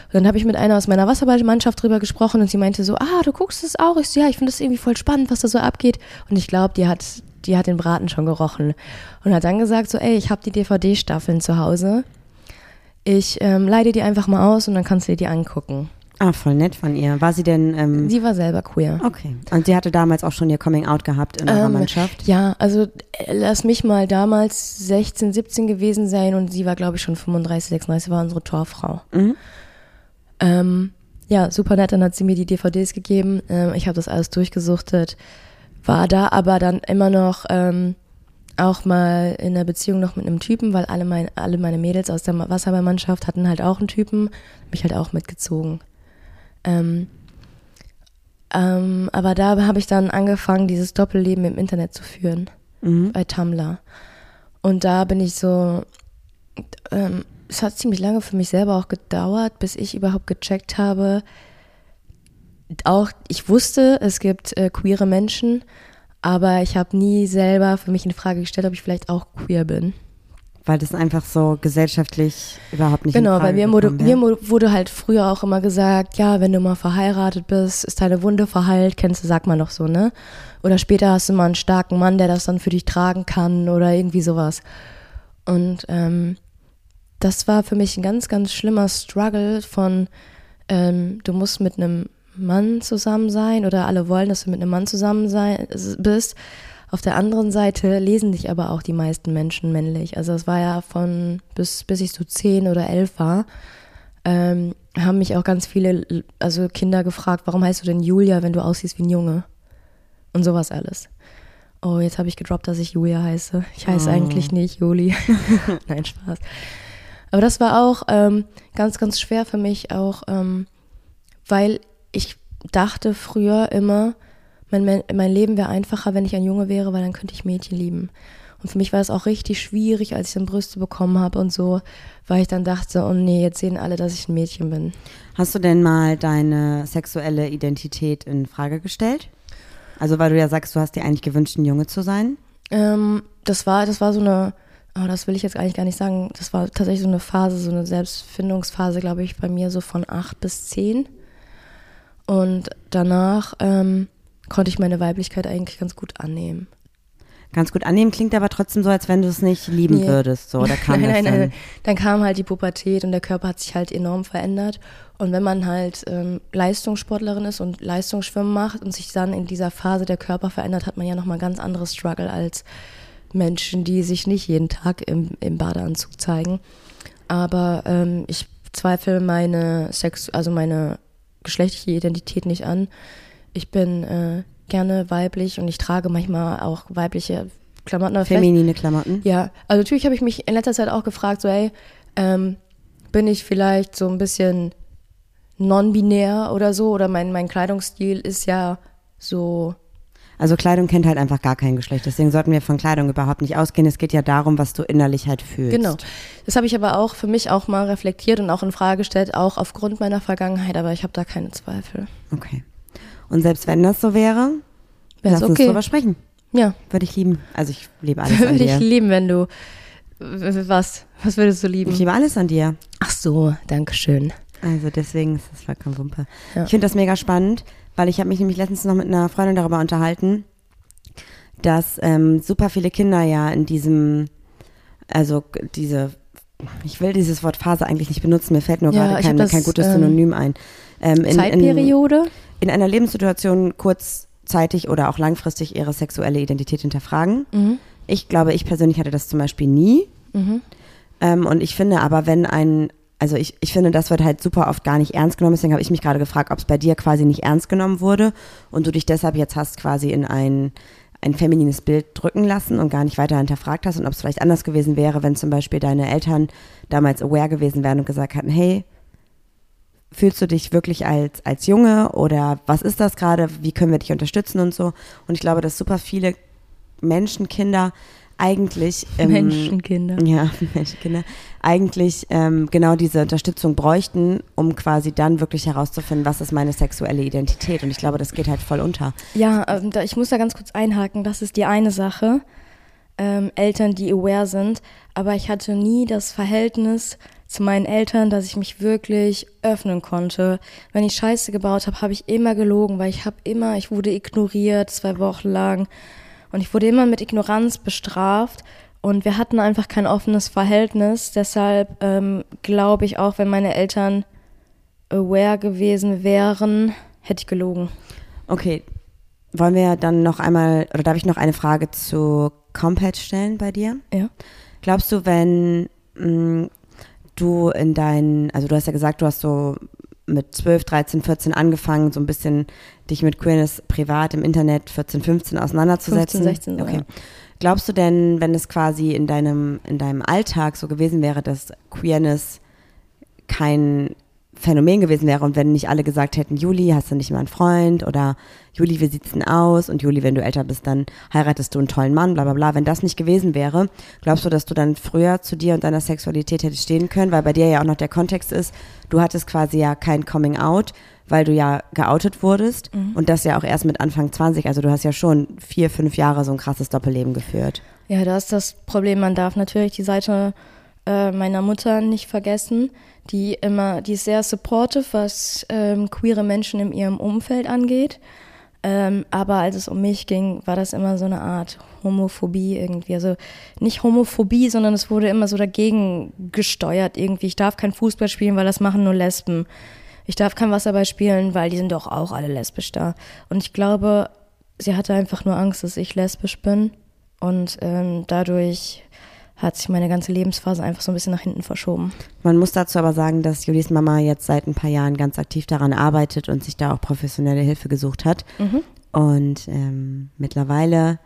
Und dann habe ich mit einer aus meiner Wasserballmannschaft drüber gesprochen und sie meinte so, ah, du guckst es auch. Ich so, ja, ich finde das irgendwie voll spannend, was da so abgeht. Und ich glaube, die hat, die hat den Braten schon gerochen. Und hat dann gesagt so, ey, ich habe die DVD-Staffeln zu Hause. Ich ähm, leide die einfach mal aus und dann kannst du dir die angucken. Ah, voll nett von ihr. War sie denn, ähm, Sie war selber queer. okay. Und sie hatte damals auch schon ihr Coming Out gehabt in eurer Ähm, Mannschaft? Ja, also äh, lass mich mal damals 16, 17 gewesen sein und sie war, glaube ich, schon 35, 36, war unsere Torfrau. Mhm. Ähm, ja, super nett, dann hat sie mir die DVDs gegeben. Ähm, ich habe das alles durchgesuchtet, war da aber dann immer noch ähm, auch mal in der Beziehung noch mit einem Typen, weil alle, mein, alle meine Mädels aus der Wasserballmannschaft hatten halt auch einen Typen, mich halt auch mitgezogen. Ähm, ähm, aber da habe ich dann angefangen, dieses Doppelleben im Internet zu führen Mhm. bei Tumblr. Und da bin ich so, ähm, es hat ziemlich lange für mich selber auch gedauert, bis ich überhaupt gecheckt habe, auch, ich wusste, es gibt äh, queere Menschen, aber ich habe nie selber für mich in Frage gestellt, ob ich vielleicht auch queer bin. Weil das einfach so gesellschaftlich überhaupt nicht Genau, weil mir wurde, mir wurde halt früher auch immer gesagt, ja, wenn du mal verheiratet bist, ist deine Wunde verheilt, kennst du, sagt man doch so, ne? Oder später hast du mal einen starken Mann, der das dann für dich tragen kann oder irgendwie sowas. Und ähm, das war für mich ein ganz, ganz schlimmer Struggle von, ähm, du musst mit einem Mann zusammen sein oder alle wollen, dass du mit einem Mann zusammen sein, bist. Auf der anderen Seite lesen dich aber auch die meisten Menschen männlich. Also es war ja von bis, bis ich so zehn oder elf war, ähm, haben mich auch ganz viele, also Kinder gefragt, warum heißt du denn Julia, wenn du aussiehst wie ein Junge? Und sowas alles. Oh, jetzt habe ich gedroppt, dass ich Julia heiße. Ich heiße Oh. eigentlich nicht Juli. Nein, Spaß. Aber das war auch ähm, ganz, ganz schwer für mich, auch ähm, weil ich dachte früher immer, mein, mein, Leben wäre einfacher, wenn ich ein Junge wäre, weil dann könnte ich Mädchen lieben. Und für mich war es auch richtig schwierig, als ich dann Brüste bekommen habe und so, weil ich dann dachte, oh nee, jetzt sehen alle, dass ich ein Mädchen bin. Hast du denn mal deine sexuelle Identität in Frage gestellt? Also weil du ja sagst, du hast dir eigentlich gewünscht, ein Junge zu sein. Ähm, das war, das war so eine, oh, das will ich jetzt eigentlich gar nicht sagen. Das war tatsächlich so eine Phase, so eine Selbstfindungsphase, glaube ich, bei mir so von acht bis zehn. Und danach ähm, konnte ich meine Weiblichkeit eigentlich ganz gut annehmen. Ganz gut annehmen, klingt aber trotzdem so, als wenn du es nicht lieben Nee. würdest. So, da kam nein, nein, dann. nein. Dann kam halt die Pubertät und der Körper hat sich halt enorm verändert. Und wenn man halt ähm, Leistungssportlerin ist und Leistungsschwimmen macht und sich dann in dieser Phase der Körper verändert, hat man ja nochmal ganz anderes Struggle als Menschen, die sich nicht jeden Tag im, im Badeanzug zeigen. Aber ähm, ich zweifle meine Sex, also meine geschlechtliche Identität nicht an. Ich bin äh, gerne weiblich und ich trage manchmal auch weibliche Klamotten. Feminine Klamotten. ja, also natürlich habe ich mich in letzter Zeit auch gefragt, so ey, ähm, bin ich vielleicht so ein bisschen non-binär oder so oder mein, mein Kleidungsstil ist ja so, Also Kleidung kennt halt einfach gar kein Geschlecht. Deswegen sollten wir von Kleidung überhaupt nicht ausgehen. Es geht ja darum, was du innerlich halt fühlst. genau. Das habe ich aber auch für mich auch mal reflektiert und auch in Frage gestellt, auch aufgrund meiner Vergangenheit, aber ich habe da keine Zweifel. Okay. Und selbst wenn das so wäre, Wär's lass uns okay. drüber sprechen. Ja, Würde ich lieben. Also ich liebe alles an würde ich dir. lieben, wenn du, was, was würdest du lieben? Ich liebe alles an dir. Ach so, danke schön. Also deswegen ist das vollkommen Wumpe. Ja. Ich finde das mega spannend, weil ich habe mich nämlich letztens noch mit einer Freundin darüber unterhalten, dass ähm, super viele Kinder ja in diesem, also diese, ich will dieses Wort Phase eigentlich nicht benutzen, mir fällt nur Ja, gerade kein, das, kein gutes ähm, Synonym ein. Ähm, in, in, Zeitperiode? in einer Lebenssituation kurzzeitig oder auch langfristig ihre sexuelle Identität hinterfragen. Mhm. Ich glaube, ich persönlich hatte das zum Beispiel nie. Mhm. Ähm, und ich finde aber, wenn ein, also ich, ich finde, das wird halt super oft gar nicht ernst genommen. Deswegen habe ich mich gerade gefragt, ob es bei dir quasi nicht ernst genommen wurde und du dich deshalb jetzt hast quasi in ein, ein feminines Bild drücken lassen und gar nicht weiter hinterfragt hast und ob es vielleicht anders gewesen wäre, wenn zum Beispiel deine Eltern damals aware gewesen wären und gesagt hatten, hey, fühlst du dich wirklich als, als Junge oder was ist das gerade, wie können wir dich unterstützen und so. Und ich glaube, dass super viele Menschen, Kinder eigentlich ähm, Menschenkinder. ja, Menschenkinder, eigentlich ähm, genau diese Unterstützung bräuchten, um quasi dann wirklich herauszufinden, was ist meine sexuelle Identität. Und ich glaube, das geht halt voll unter. Ja, ähm, da, ich muss da ganz kurz einhaken. Das ist die eine Sache. Ähm, Eltern, die aware sind. Aber ich hatte nie das Verhältnis zu meinen Eltern, dass ich mich wirklich öffnen konnte. Wenn ich Scheiße gebaut habe, habe ich immer gelogen, weil ich habe immer, ich wurde ignoriert zwei Wochen lang. Und ich wurde immer mit Ignoranz bestraft. Und wir hatten einfach kein offenes Verhältnis. Deshalb ähm, glaube ich auch, wenn meine Eltern aware gewesen wären, hätte ich gelogen. Okay, wollen wir dann noch einmal, oder darf ich noch eine Frage zu Compet stellen bei dir? Ja. Glaubst du, wenn mh, du in deinen, also du hast ja gesagt, du hast so mit 12, 13, 14 angefangen, so ein bisschen dich mit Queerness privat im Internet 14, 15 auseinanderzusetzen. 15, 16 so, okay. ja. Glaubst du denn, wenn es quasi in deinem, in deinem Alltag so gewesen wäre, dass Queerness kein Phänomen gewesen wäre und wenn nicht alle gesagt hätten, Juli, hast du nicht mal einen Freund oder Juli, wie sieht's denn aus und Juli, wenn du älter bist, dann heiratest du einen tollen Mann, bla bla bla. Wenn das nicht gewesen wäre, glaubst du, dass du dann früher zu dir und deiner Sexualität hättest stehen können, weil bei dir ja auch noch der Kontext ist, du hattest quasi ja kein Coming Out, weil du ja geoutet wurdest Mhm. und das ja auch erst mit Anfang 20. Also du hast ja schon vier, fünf Jahre so ein krasses Doppelleben geführt. Ja, da ist das Problem, man darf natürlich die Seite äh, meiner Mutter nicht vergessen, die immer, die ist sehr supportive, was ähm, queere Menschen in ihrem Umfeld angeht. Ähm, aber als es um mich ging, war das immer so eine Art Homophobie irgendwie. Also nicht Homophobie, sondern es wurde immer so dagegen gesteuert irgendwie. Ich darf kein Fußball spielen, weil das machen nur Lesben. Ich darf kein Wasserball spielen, weil die sind doch auch alle lesbisch da. Und ich glaube, sie hatte einfach nur Angst, dass ich lesbisch bin. Und ähm, dadurch hat sich meine ganze Lebensphase einfach so ein bisschen nach hinten verschoben. Man muss dazu aber sagen, dass Julis Mama jetzt seit ein paar Jahren ganz aktiv daran arbeitet und sich da auch professionelle Hilfe gesucht hat und ähm, mittlerweile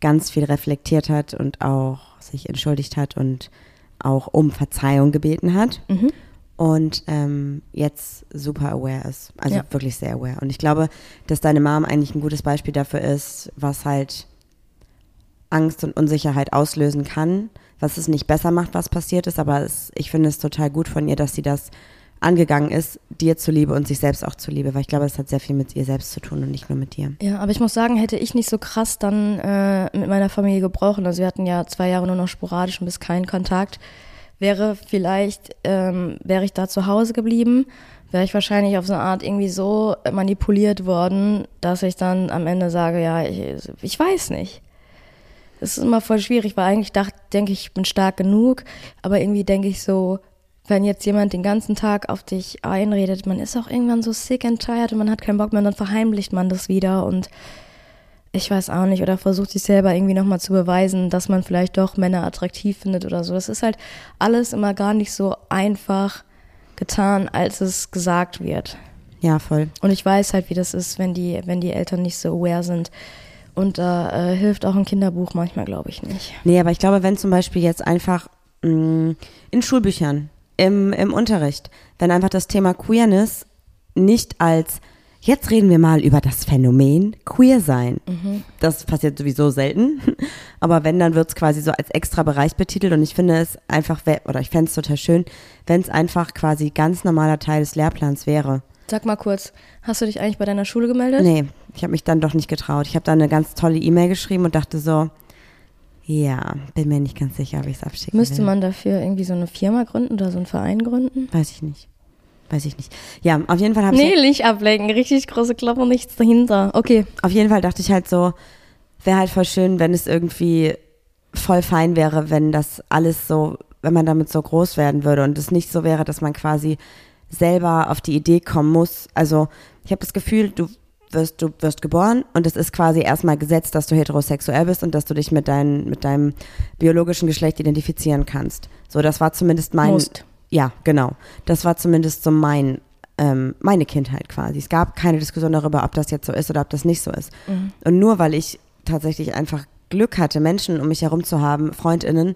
ganz viel reflektiert hat und auch sich entschuldigt hat und auch um Verzeihung gebeten hat und ähm, jetzt super aware ist. Also Ja. wirklich sehr aware. Und ich glaube, dass deine Mom eigentlich ein gutes Beispiel dafür ist, was halt Angst und Unsicherheit auslösen kann, was es nicht besser macht, was passiert ist, aber es, ich finde es total gut von ihr, dass sie das angegangen ist, dir zuliebe und sich selbst auch zuliebe, weil ich glaube, es hat sehr viel mit ihr selbst zu tun und nicht nur mit dir. Ja, aber ich muss sagen, hätte ich nicht so krass dann äh, mit meiner Familie gebrochen, also wir hatten ja zwei Jahre nur noch sporadisch und bis keinen Kontakt, wäre vielleicht, ähm, wäre ich da zu Hause geblieben, wäre ich wahrscheinlich auf so eine Art irgendwie so manipuliert worden, dass ich dann am Ende sage, ja, ich, ich weiß nicht. Es ist immer voll schwierig, weil eigentlich dachte, denke ich, ich bin stark genug, aber irgendwie denke ich so, wenn jetzt jemand den ganzen Tag auf dich einredet, man ist auch irgendwann so sick and tired und man hat keinen Bock mehr und dann verheimlicht man das wieder und ich weiß auch nicht, oder versucht sich selber irgendwie nochmal zu beweisen, dass man vielleicht doch Männer attraktiv findet oder so. Das ist halt alles immer gar nicht so einfach getan, als es gesagt wird. Ja, voll. Und ich weiß halt, wie das ist, wenn die, wenn die Eltern nicht so aware sind. Und da äh, hilft auch ein Kinderbuch manchmal, glaube ich nicht. Nee, aber ich glaube, wenn zum Beispiel jetzt einfach mh, in Schulbüchern, im, im Unterricht, wenn einfach das Thema Queerness nicht als jetzt reden wir mal über das Phänomen Queer sein. Das passiert sowieso selten. Aber wenn, dann wird es quasi so als extra Bereich betitelt und ich finde es einfach, oder ich fände es total schön, wenn es einfach quasi ganz normaler Teil des Lehrplans wäre. Sag mal kurz, hast du dich eigentlich bei deiner Schule gemeldet? Nee, ich habe mich dann doch nicht getraut. Ich habe dann eine ganz tolle E-Mail geschrieben und dachte so, ja, bin mir nicht ganz sicher, ob ich es abschicken Müsste will. man dafür irgendwie so eine Firma gründen oder so einen Verein gründen? Weiß ich nicht. Weiß ich nicht. Ja, auf jeden Fall habe Nee, ich, nicht ablenken. Richtig große Klappe und nichts dahinter. Okay. auf jeden Fall dachte ich halt so, wäre halt voll schön, wenn es irgendwie voll fein wäre, wenn das alles so, wenn man damit so groß werden würde und es nicht so wäre, dass man quasi selber auf die Idee kommen muss. Also ich habe das Gefühl, du wirst, du wirst geboren und es ist quasi erstmal gesetzt, dass du heterosexuell bist und dass du dich mit, dein, mit deinem biologischen Geschlecht identifizieren kannst. So, das war zumindest mein. Musst. Ja, genau. Das war zumindest so mein, ähm, meine Kindheit quasi. Es gab keine Diskussion darüber, ob das jetzt so ist oder ob das nicht so ist. Und nur weil ich tatsächlich einfach Glück hatte, Menschen um mich herum zu haben, FreundInnen,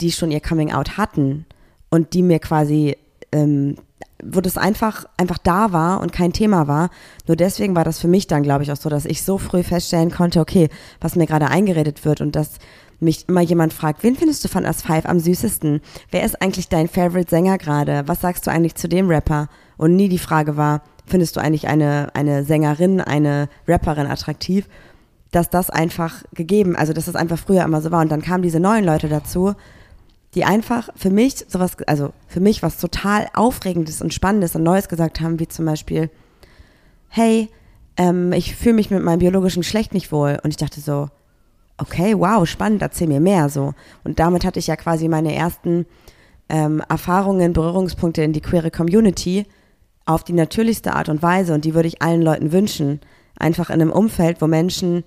die schon ihr Coming Out hatten und die mir quasi, ähm, wo das einfach, einfach da war und kein Thema war. Nur deswegen war das für mich dann, glaube ich, auch so, dass ich so früh feststellen konnte, okay, was mir gerade eingeredet wird und dass mich immer jemand fragt, wen findest du von As Five am süßesten? Wer ist eigentlich dein Favorite Sänger gerade? Was sagst du eigentlich zu dem Rapper? Und nie die Frage war, findest du eigentlich eine, eine Sängerin, eine Rapperin attraktiv? Dass das einfach gegeben, also dass das einfach früher immer so war. Und dann kamen diese neuen Leute dazu, die einfach für mich sowas, also für mich was total Aufregendes und Spannendes und Neues gesagt haben, wie zum Beispiel, hey, ähm, ich fühle mich mit meinem biologischen Geschlecht nicht wohl. Und ich dachte so, okay, wow, spannend, erzähl mir mehr so. Und damit hatte ich ja quasi meine ersten ähm, Erfahrungen, Berührungspunkte in die queere Community auf die natürlichste Art und Weise. Und die würde ich allen Leuten wünschen. Einfach in einem Umfeld, wo Menschen,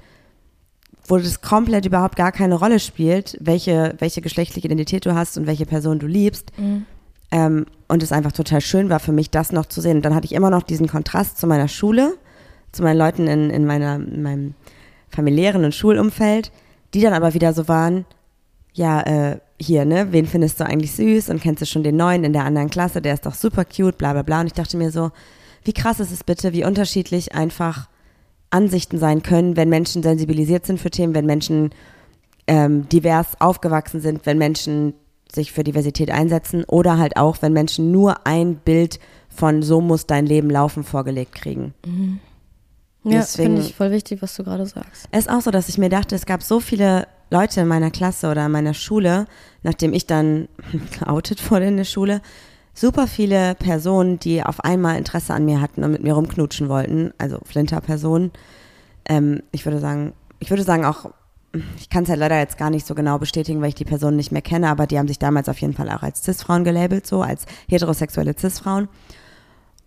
wo das komplett überhaupt gar keine Rolle spielt, welche, welche geschlechtliche Identität du hast und welche Person du liebst. Ähm, und es einfach total schön war für mich, das noch zu sehen. Und dann hatte ich immer noch diesen Kontrast zu meiner Schule, zu meinen Leuten in, in, meiner, in meinem familiären und Schulumfeld, die dann aber wieder so waren, ja, äh, hier, ne, wen findest du eigentlich süß und kennst du schon den neuen in der anderen Klasse, der ist doch super cute, bla bla bla. Und ich dachte mir so, wie krass ist es bitte, wie unterschiedlich einfach Ansichten sein können, wenn Menschen sensibilisiert sind für Themen, wenn Menschen ähm, divers aufgewachsen sind, wenn Menschen sich für Diversität einsetzen oder halt auch, wenn Menschen nur ein Bild von so muss dein Leben laufen vorgelegt kriegen. Mhm. Ja, finde ich voll wichtig, was du gerade sagst. Es ist auch so, dass ich mir dachte, es gab so viele Leute in meiner Klasse oder in meiner Schule, nachdem ich dann geoutet wurde in der Schule, super viele Personen, die auf einmal Interesse an mir hatten und mit mir rumknutschen wollten, also Flinter-Personen. Ähm, ich würde sagen, ich würde sagen auch, ich kann es halt leider jetzt gar nicht so genau bestätigen, weil ich die Personen nicht mehr kenne, aber die haben sich damals auf jeden Fall auch als Cis-Frauen gelabelt, so als heterosexuelle Cis-Frauen.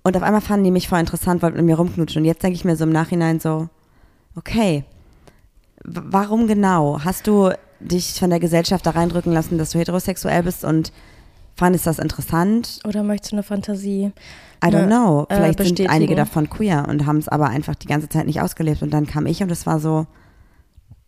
Und auf einmal fanden die mich voll interessant, wollten mit mir rumknutschen. Und jetzt denke ich mir so im Nachhinein so, okay, warum genau? Hast du dich von der Gesellschaft da reindrücken lassen, dass du heterosexuell bist und fandest das interessant? Oder möchtest du eine Fantasie? I don't know. äh, Vielleicht sind bestätigen. einige davon queer und haben es aber einfach die ganze Zeit nicht ausgelebt. Und dann kam ich und es war so,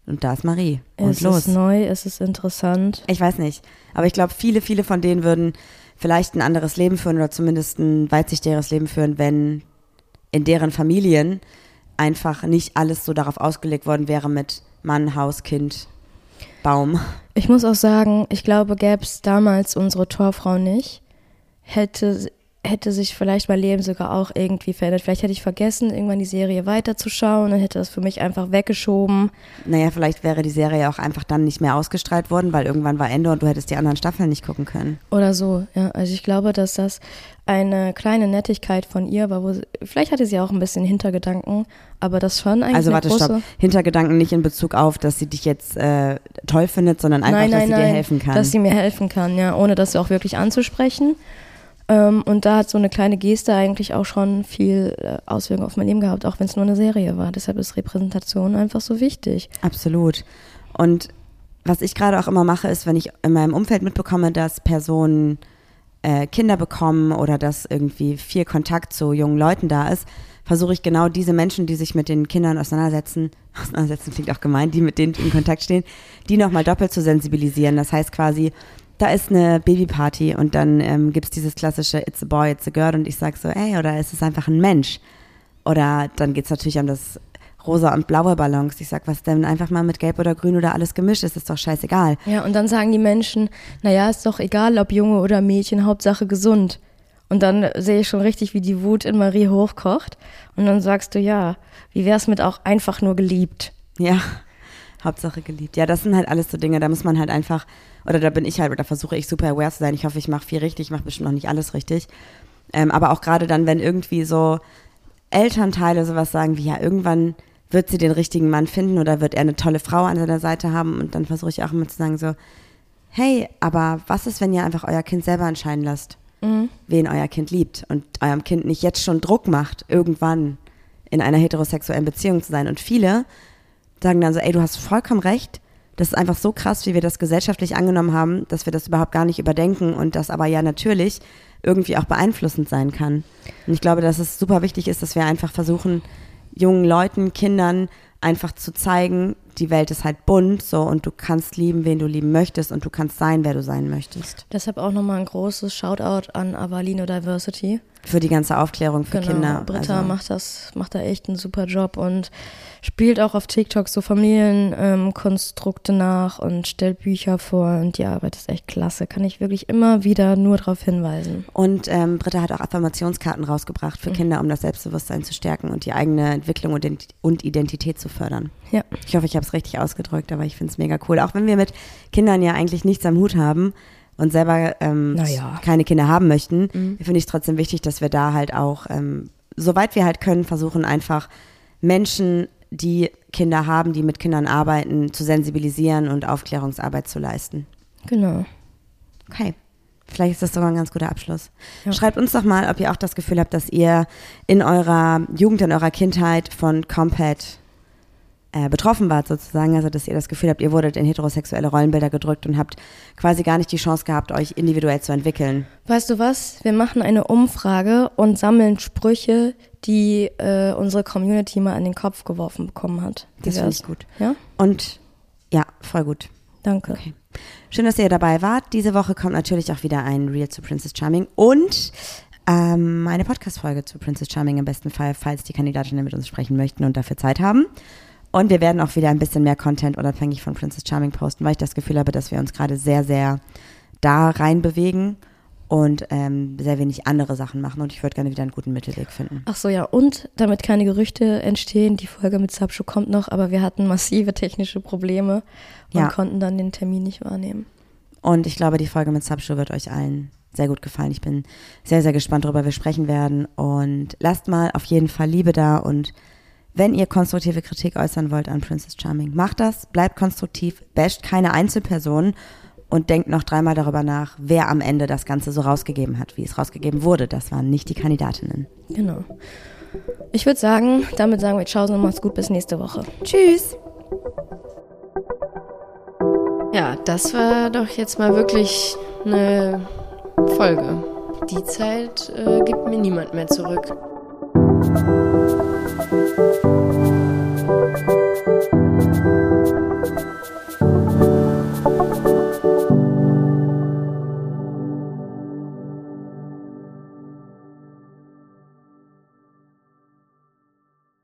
und da ist Marie. Und es los. ist neu, es ist interessant. Ich weiß nicht. Aber ich glaube, viele, viele von denen würden vielleicht ein anderes Leben führen oder zumindest ein weitsichtigeres Leben führen, wenn in deren Familien einfach nicht alles so darauf ausgelegt worden wäre mit Mann, Haus, Kind, Baum. Ich muss auch sagen, ich glaube, gäbe es damals unsere Torfrau nicht, hätte, hätte sich vielleicht mein Leben sogar auch irgendwie verändert. Vielleicht hätte ich vergessen, irgendwann die Serie weiterzuschauen, dann hätte das für mich einfach weggeschoben. Naja, vielleicht wäre die Serie auch einfach dann nicht mehr ausgestrahlt worden, weil irgendwann war Ende und du hättest die anderen Staffeln nicht gucken können. Oder so, ja. Also ich glaube, dass das eine kleine Nettigkeit von ihr war, wo sie, vielleicht hatte sie auch ein bisschen Hintergedanken, aber das schon eigentlich Also warte, stopp. Hintergedanken nicht in Bezug auf, dass sie dich jetzt äh, toll findet, sondern einfach, nein, nein, dass sie nein, dir helfen kann. dass sie mir helfen kann, ja, ohne das auch wirklich anzusprechen. Ähm, und da hat so eine kleine Geste eigentlich auch schon viel äh, Auswirkungen auf mein Leben gehabt, auch wenn es nur eine Serie war. Deshalb ist Repräsentation einfach so wichtig. Absolut. Und was ich gerade auch immer mache, ist, wenn ich in meinem Umfeld mitbekomme, dass Personen äh, Kinder bekommen oder dass irgendwie viel Kontakt zu jungen Leuten da ist, versuche ich genau diese Menschen, die sich mit den Kindern auseinandersetzen, auseinandersetzen klingt auch gemein, die mit denen in Kontakt stehen, die nochmal doppelt zu sensibilisieren. Das heißt quasi, da ist eine Babyparty und dann ähm, gibt es dieses klassische It's a boy, it's a girl und ich sage so, ey, oder ist es einfach ein Mensch? Oder dann geht es natürlich um das rosa und blaue Ballons. Ich sag, was denn einfach mal mit gelb oder grün oder alles gemischt ist, ist doch scheißegal. Ja, und dann sagen die Menschen, naja, ist doch egal, ob Junge oder Mädchen, Hauptsache gesund. Und dann sehe ich schon richtig, wie die Wut in Marie hochkocht. Und dann sagst du, ja, wie wär's mit auch einfach nur geliebt? Ja, Hauptsache geliebt. Ja, das sind halt alles so Dinge, da muss man halt einfach, oder da bin ich halt, oder versuche ich super aware zu sein. Ich hoffe, ich mache viel richtig, ich mache bestimmt noch nicht alles richtig. Ähm, aber auch gerade dann, wenn irgendwie so Elternteile sowas sagen wie, ja, irgendwann wird sie den richtigen Mann finden oder wird er eine tolle Frau an seiner Seite haben und dann versuche ich auch immer zu sagen so, hey, aber was ist, wenn ihr einfach euer Kind selber entscheiden lasst, wen euer Kind liebt und eurem Kind nicht jetzt schon Druck macht, irgendwann in einer heterosexuellen Beziehung zu sein. Und viele sagen dann so, ey, du hast vollkommen recht. Das ist einfach so krass, wie wir das gesellschaftlich angenommen haben, dass wir das überhaupt gar nicht überdenken und das aber ja natürlich irgendwie auch beeinflussend sein kann. Und ich glaube, dass es super wichtig ist, dass wir einfach versuchen, jungen Leuten, Kindern einfach zu zeigen, die Welt ist halt bunt so und du kannst lieben, wen du lieben möchtest und du kannst sein, wer du sein möchtest. Deshalb auch nochmal ein großes Shoutout an Avalino Diversity. Für die ganze Aufklärung für Genau, Kinder. Britta also, macht das, macht da echt einen super Job und spielt auch auf TikTok so Familienkonstrukte ähm, nach und stellt Bücher vor und die Arbeit ist echt klasse. Kann ich wirklich immer wieder nur darauf hinweisen. Und ähm, Britta hat auch Affirmationskarten rausgebracht für Kinder, um das Selbstbewusstsein zu stärken und die eigene Entwicklung und und Identität zu fördern. Ja. Ich hoffe, ich habe es richtig ausgedrückt, aber ich finde es mega cool. Auch wenn wir mit Kindern ja eigentlich nichts am Hut haben und selber ähm, Naja. keine Kinder haben möchten, finde ich es trotzdem wichtig, dass wir da halt auch, ähm, soweit wir halt können, versuchen einfach Menschen, die Kinder haben, die mit Kindern arbeiten, zu sensibilisieren und Aufklärungsarbeit zu leisten. Genau. Okay. Vielleicht ist das sogar ein ganz guter Abschluss. Ja. Schreibt uns doch mal, ob ihr auch das Gefühl habt, dass ihr in eurer Jugend, in eurer Kindheit von Compat äh, betroffen wart sozusagen. Also, dass ihr das Gefühl habt, ihr wurdet in heterosexuelle Rollenbilder gedrückt und habt quasi gar nicht die Chance gehabt, euch individuell zu entwickeln. Weißt du was? Wir machen eine Umfrage und sammeln Sprüche, die äh, unsere Community mal an den Kopf geworfen bekommen hat. Das finde ich gut. Ja? Und ja, voll gut. Danke. Okay. Schön, dass ihr dabei wart. Diese Woche kommt natürlich auch wieder ein Reel zu Princess Charming und ähm, eine Podcast-Folge zu Princess Charming im besten Fall, falls die Kandidatinnen mit uns sprechen möchten und dafür Zeit haben. Und wir werden auch wieder ein bisschen mehr Content unabhängig von Princess Charming posten, weil ich das Gefühl habe, dass wir uns gerade sehr, sehr da reinbewegen und ähm, sehr wenig andere Sachen machen. Und ich würde gerne wieder einen guten Mittelweg finden. Ach so, ja. Und damit keine Gerüchte entstehen, die Folge mit Subshow kommt noch, aber wir hatten massive technische Probleme und Ja. konnten dann den Termin nicht wahrnehmen. Und ich glaube, die Folge mit Subshow wird euch allen sehr gut gefallen. Ich bin sehr, sehr gespannt, worüber wir sprechen werden. Und lasst mal auf jeden Fall Liebe da. Und wenn ihr konstruktive Kritik äußern wollt an Princess Charming, macht das, bleibt konstruktiv, basht keine Einzelpersonen und denkt noch dreimal darüber nach, wer am Ende das Ganze so rausgegeben hat, wie es rausgegeben wurde. Das waren nicht die Kandidatinnen. Genau. Ich würde sagen, damit sagen wir Tschaußen und macht's gut bis nächste Woche. Tschüss! Ja, das war doch jetzt mal wirklich eine Folge. Die Zeit äh, gibt mir niemand mehr zurück.